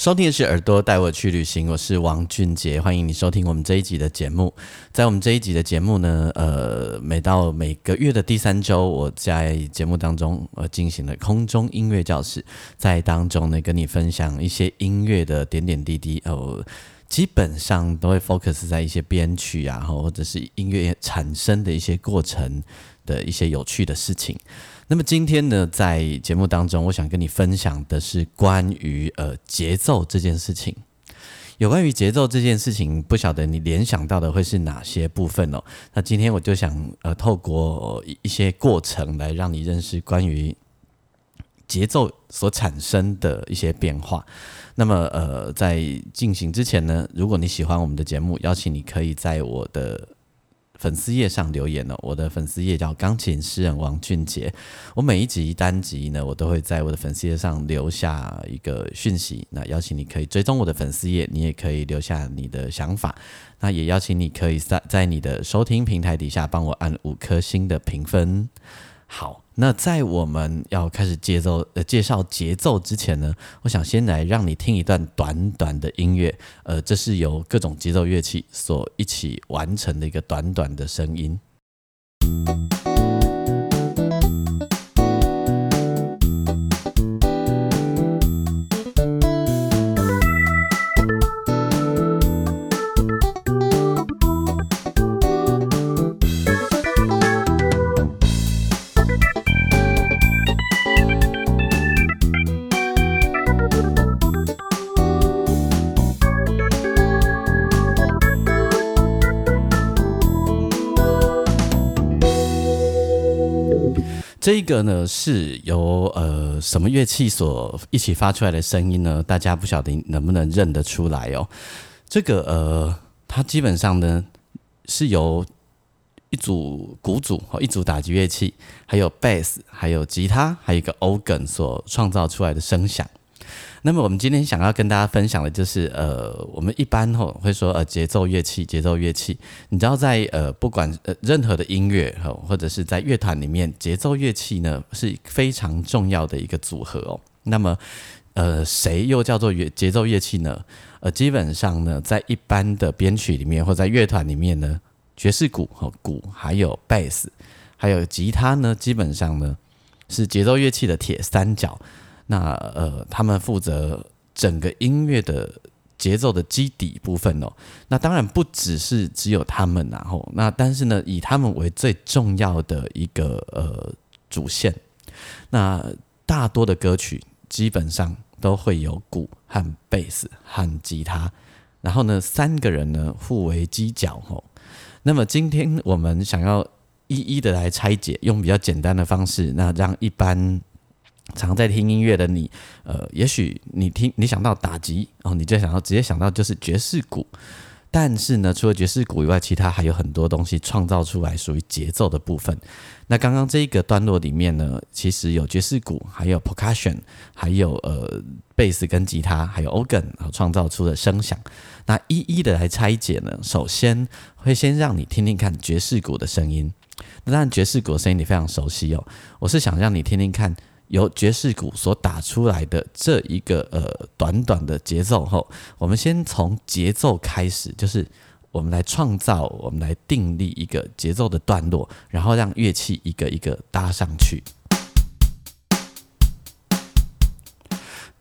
收听的是耳朵带我去旅行，我是王俊杰，欢迎你收听我们这一集的节目。在我们这一集的节目呢，呃，每到每个月的第三周，我在节目当中呃进行了空中音乐教室，在当中呢跟你分享一些音乐的点点滴滴，呃，基本上都会 focus 在一些编曲啊，或者是音乐产生的一些过程的一些有趣的事情。那么今天呢，在节目当中，我想跟你分享的是关于呃节奏这件事情。有关于节奏这件事情，不晓得你联想到的会是哪些部分哦？那今天我就想呃透过一些过程来让你认识关于节奏所产生的一些变化。那么呃在进行之前呢，如果你喜欢我们的节目，邀请你可以在我的。粉丝页上留言了，我的粉丝页叫钢琴诗人王俊杰。我每一集单集呢，我都会在我的粉丝页上留下一个讯息，那邀请你可以追踪我的粉丝页，你也可以留下你的想法。那也邀请你可以在在你的收听平台底下帮我按五颗星的评分。好。那在我们要开始节奏呃介绍节奏之前呢，我想先来让你听一段短短的音乐，呃，这是由各种节奏乐器所一起完成的一个短短的声音。这个呢是由呃什么乐器所一起发出来的声音呢？大家不晓得能不能认得出来哦。这个呃，它基本上呢是由一组鼓组和一组打击乐器，还有 bass，，还有吉他，还有一个 organ 所创造出来的声响。那么我们今天想要跟大家分享的就是，呃，我们一般吼会说，呃，节奏乐器，节奏乐器。你知道，在呃不管呃任何的音乐吼，或者是在乐团里面，节奏乐器呢是非常重要的一个组合哦。那么，呃，谁又叫做乐节奏乐器呢？呃，基本上呢，在一般的编曲里面，或在乐团里面呢，爵士鼓和鼓，还有贝斯，还有吉他呢，基本上呢是节奏乐器的铁三角。那呃，他们负责整个音乐的节奏的基底部分哦。那当然不只是只有他们，然后那但是呢，以他们为最重要的一个呃主线。那大多的歌曲基本上都会有鼓和贝斯和吉他，然后呢，三个人呢互为犄角哦。那么今天我们想要一一的来拆解，用比较简单的方式，那让一般。常在听音乐的你，呃，也许你听你想到打击哦，你就想到直接想到就是爵士鼓，但是呢，除了爵士鼓以外，其他还有很多东西创造出来属于节奏的部分。那刚刚这一个段落里面呢，其实有爵士鼓，还有 percussion，还有呃贝斯跟吉他，还有 organ 然后创造出的声响。那一一的来拆解呢，首先会先让你听听看爵士鼓的声音。那当然爵士鼓的声音你非常熟悉哦，我是想让你听听看。由爵士鼓所打出来的这一个呃短短的节奏后，我们先从节奏开始，就是我们来创造，我们来订立一个节奏的段落，然后让乐器一个一个搭上去。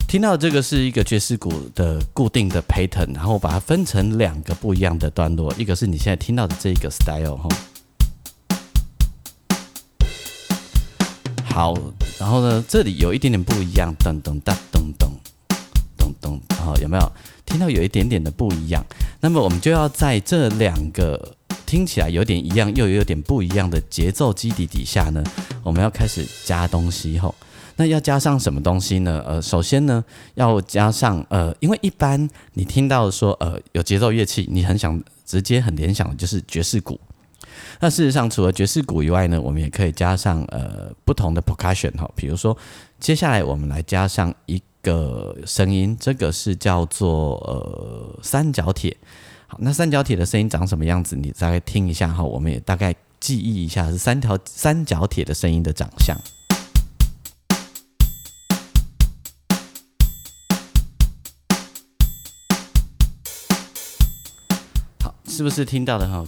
听到这个是一个爵士鼓的固定的 pattern，然后把它分成两个不一样的段落，一个是你现在听到的这个 style 哈。好，然后呢，这里有一点点不一样，噔噔哒噔噔噔噔，好，有没有听到有一点点的不一样？那么我们就要在这两个听起来有点一样又有点不一样的节奏基底底下呢，我们要开始加东西吼。那要加上什么东西呢？呃，首先呢，要加上呃，因为一般你听到说呃有节奏乐器，你很想直接很联想的就是爵士鼓。那事实上，除了爵士鼓以外呢，我们也可以加上呃不同的 percussion 哈，比如说接下来我们来加上一个声音，这个是叫做呃三角铁。好，那三角铁的声音长什么样子？你大概听一下哈，我们也大概记忆一下是三条三角铁的声音的长相。好，是不是听到了哈？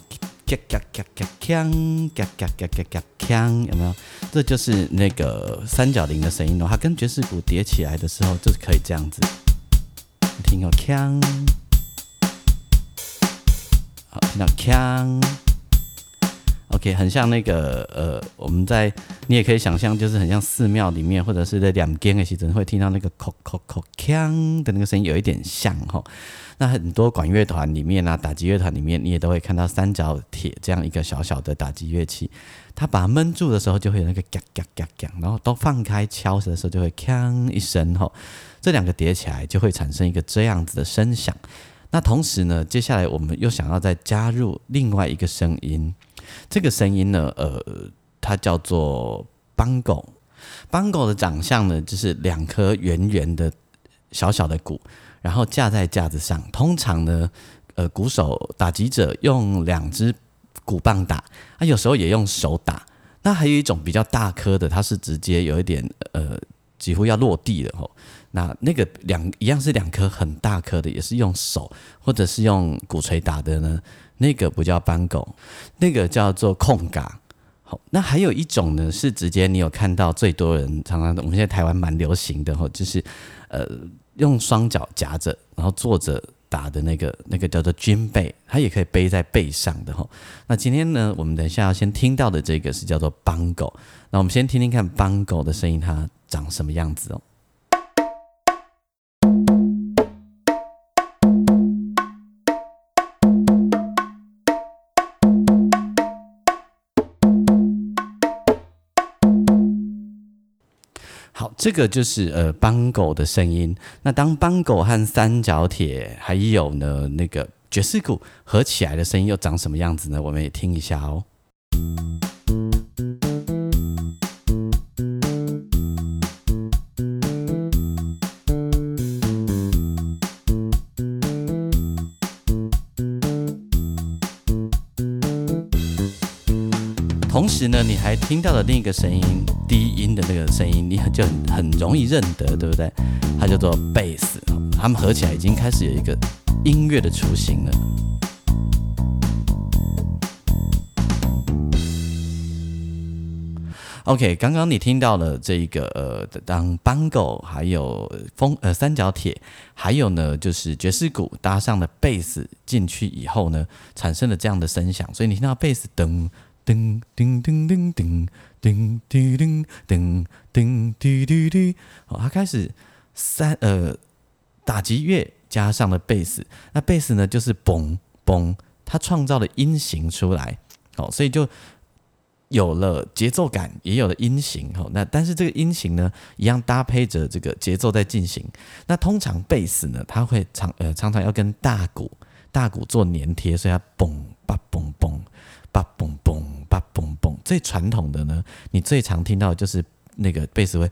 咔咔咔咔锵，咔咔咔咔咔锵，有没有？这就是那个三角铃的声音哦。它跟爵士鼓叠起来的时候，就是可以这样子。听到，锵。好，听到锵，OK，很像那个呃，我们在你也可以想象，就是很像寺庙里面，或者是在两间的时候，会听到那个叩叩叩锵的那个声音，有一点像哈。那很多管乐团里面啊，打击乐团里面，你也都会看到三角铁这样一个小小的打击乐器，它把它闷住的时候，就会有那个嘎嘎嘎嘎，然后都放开敲的时候，就会锵一声哈。这两个叠起来，就会产生一个这样子的声响。那同时呢，接下来我们又想要再加入另外一个声音，这个声音呢，呃，它叫做邦狗。邦狗的长相呢，就是两颗圆圆的小小的鼓，然后架在架子上。通常呢，呃，鼓手打击者用两只鼓棒打，他有时候也用手打。那还有一种比较大颗的，它是直接有一点呃，几乎要落地了吼。那那个两一样是两颗很大颗的，也是用手或者是用鼓槌打的呢。那个不叫扳狗，那个叫做控嘎。好，那还有一种呢，是直接你有看到最多人常常我们现在台湾蛮流行的哈，就是呃用双脚夹着，然后坐着打的那个那个叫做军背，它也可以背在背上的哈。那今天呢，我们等一下要先听到的这个是叫做邦狗。那我们先听听看邦狗的声音，它长什么样子哦。这个就是呃邦狗的声音。那当邦狗和三角铁还有呢那个爵士鼓合起来的声音又长什么样子呢？我们也听一下哦。同时呢，你还听到了另一个声音，低音的那个声音，你就很很容易认得，对不对？它叫做贝斯，它们合起来已经开始有一个音乐的雏形了。OK，刚刚你听到了这一个呃，当邦狗还有风呃三角铁，还有呢就是爵士鼓搭上了贝斯进去以后呢，产生了这样的声响，所以你听到贝斯噔。叮叮叮叮叮叮叮叮叮叮叮叮！好，他开始三呃打击乐加上了贝斯，那贝斯呢就是嘣嘣，它创造了音型出来，好，所以就有了节奏感，也有了音型。好，那但是这个音型呢，一样搭配着这个节奏在进行。那通常贝斯呢，它会常呃常常要跟大鼓大鼓做粘贴，所以它嘣嘣。最传统的呢，你最常听到就是那个贝斯会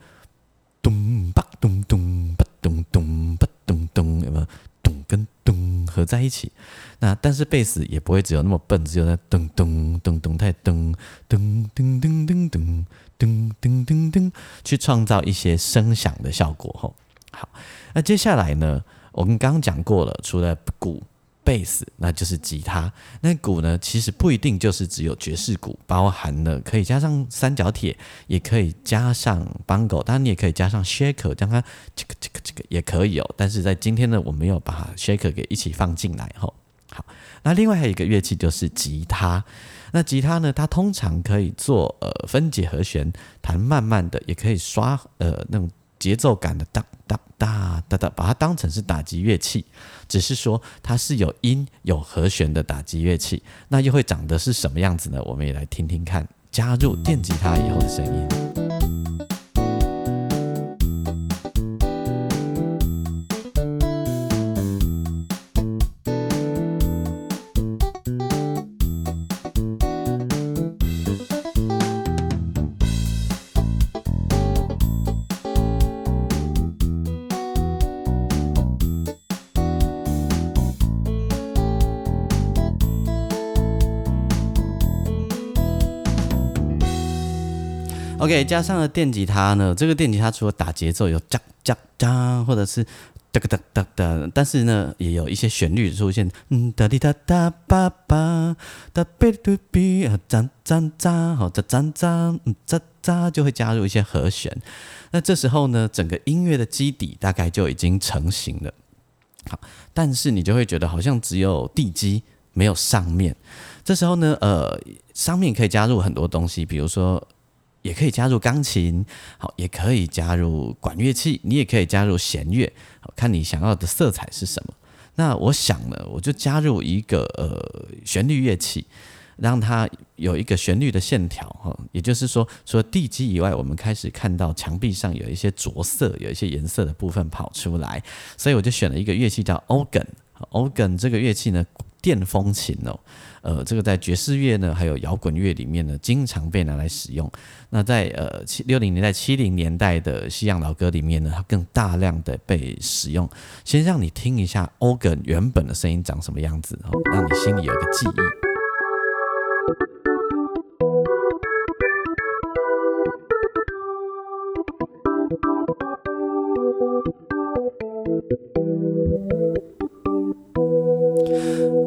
咚吧咚咚吧咚咚吧咚咚，有没有咚跟咚合在一起？那但是贝斯也不会只有那么笨，只有那咚咚咚咚太咚咚咚咚咚咚咚咚咚咚，去创造一些声响的效果。吼，好，那接下来呢，我们刚刚讲过了，除了鼓。贝斯，那就是吉他。那鼓呢？其实不一定就是只有爵士鼓，包含了可以加上三角铁，也可以加上邦狗，当然你也可以加上 shaker，将它这个这个这个也可以哦。但是在今天呢，我没有把 shaker 给一起放进来哈。好，那另外还有一个乐器就是吉他。那吉他呢，它通常可以做呃分解和弦，弹慢慢的，也可以刷呃那种。节奏感的哒哒哒哒哒，把它当成是打击乐器，只是说它是有音有和弦的打击乐器，那又会长得是什么样子呢？我们也来听听看，加入电吉他以后的声音。OK，加上了电吉他呢，这个电吉他除了打节奏有哒哒哒，或者是哒哒哒哒，但是呢，也有一些旋律出现，嗯哒滴哒哒吧吧哒贝嘟比啊，喳喳喳，好喳喳喳，嗯喳喳，就会加入一些和弦。那这时候呢，整个音乐的基底大概就已经成型了。好，但是你就会觉得好像只有地基，没有上面。这时候呢，呃，上面可以加入很多东西，比如说。也可以加入钢琴，好，也可以加入管乐器，你也可以加入弦乐，好，看你想要的色彩是什么。那我想呢，我就加入一个呃旋律乐器，让它有一个旋律的线条哈。也就是说，除了地基以外，我们开始看到墙壁上有一些着色，有一些颜色的部分跑出来。所以我就选了一个乐器叫 organ，organ 这个乐器呢，电风琴哦。呃，这个在爵士乐呢，还有摇滚乐里面呢，经常被拿来使用。那在呃七六零年代、七零年代的西洋老歌里面呢，它更大量的被使用。先让你听一下欧根原本的声音长什么样子，让你心里有个记忆。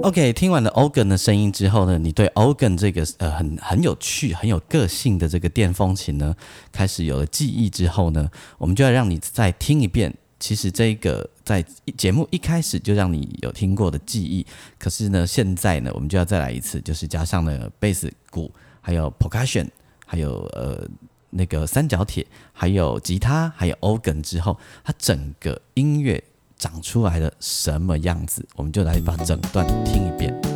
OK，听完了 organ 的声音之后呢，你对 organ 这个呃很很有趣、很有个性的这个电风琴呢，开始有了记忆之后呢，我们就要让你再听一遍。其实这个在节目一开始就让你有听过的记忆，可是呢，现在呢，我们就要再来一次，就是加上了贝斯、鼓，还有 percussion，还有呃那个三角铁，还有吉他，还有 organ 之后，它整个音乐。长出来的什么样子，我们就来把整段听一遍。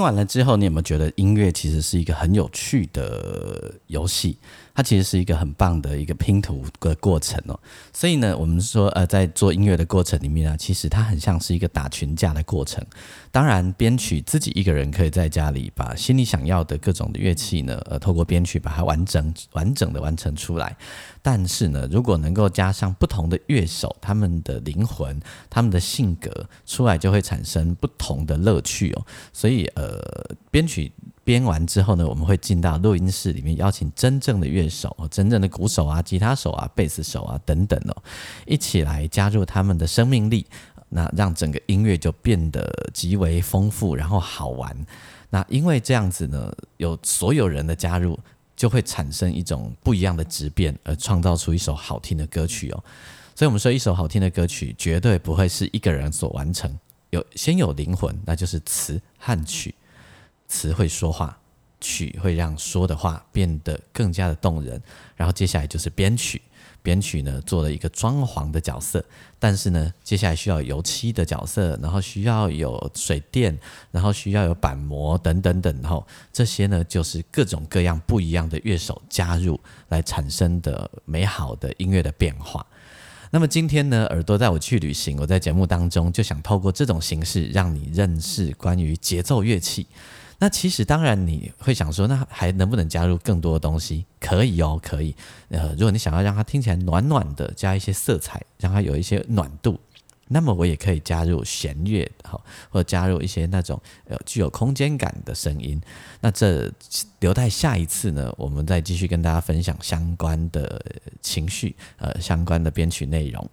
听完了之后，你有没有觉得音乐其实是一个很有趣的游戏？它其实是一个很棒的一个拼图的过程哦。所以呢，我们说呃，在做音乐的过程里面啊，其实它很像是一个打群架的过程。当然，编曲自己一个人可以在家里把心里想要的各种的乐器呢，呃，透过编曲把它完整完整的完成出来。但是呢，如果能够加上不同的乐手，他们的灵魂、他们的性格出来，就会产生不同的乐趣哦。所以，呃，呃编曲编完之后呢，我们会进到录音室里面，邀请真正的乐手、真正的鼓手啊、吉他手啊、贝斯手啊等等哦，一起来加入他们的生命力，那让整个音乐就变得极为丰富，然后好玩。那因为这样子呢，有所有人的加入。就会产生一种不一样的质变，而创造出一首好听的歌曲哦。所以，我们说一首好听的歌曲绝对不会是一个人所完成，有先有灵魂，那就是词和曲。词会说话，曲会让说的话变得更加的动人，然后接下来就是编曲。编曲呢做了一个装潢的角色，但是呢，接下来需要油漆的角色，然后需要有水电，然后需要有板模等等等，然后这些呢就是各种各样不一样的乐手加入来产生的美好的音乐的变化。那么今天呢，耳朵带我去旅行，我在节目当中就想透过这种形式，让你认识关于节奏乐器。那其实当然你会想说，那还能不能加入更多的东西？可以哦，可以。呃，如果你想要让它听起来暖暖的，加一些色彩，让它有一些暖度。那么我也可以加入弦乐，好，或者加入一些那种呃具有空间感的声音。那这留待下一次呢，我们再继续跟大家分享相关的情绪，呃，相关的编曲内容。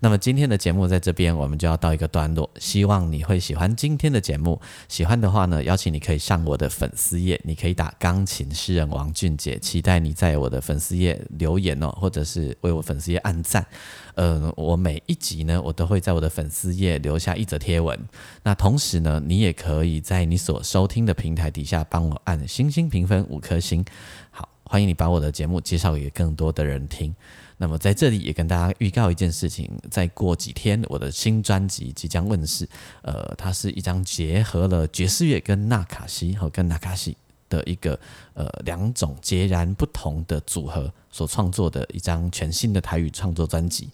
那么今天的节目在这边，我们就要到一个段落。希望你会喜欢今天的节目，喜欢的话呢，邀请你可以上我的粉丝页，你可以打钢琴诗人王俊杰，期待你在我的粉丝页留言哦，或者是为我粉丝页按赞。呃，我每一集呢，我都会在我的粉丝页留下一则贴文。那同时呢，你也可以在你所收听的平台底下帮我按星星评分五颗星。好，欢迎你把我的节目介绍给更多的人听。那么在这里也跟大家预告一件事情，再过几天我的新专辑即将问世。呃，它是一张结合了爵士乐跟纳卡西和跟纳卡西。的一个呃两种截然不同的组合所创作的一张全新的台语创作专辑。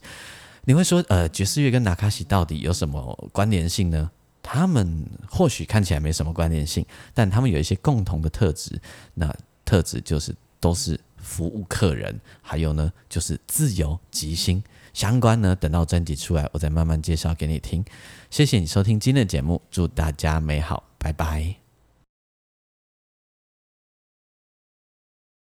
你会说，呃，爵士乐跟纳卡西到底有什么关联性呢？他们或许看起来没什么关联性，但他们有一些共同的特质。那特质就是都是服务客人，还有呢就是自由即兴。相关呢，等到专辑出来，我再慢慢介绍给你听。谢谢你收听今天的节目，祝大家美好，拜拜。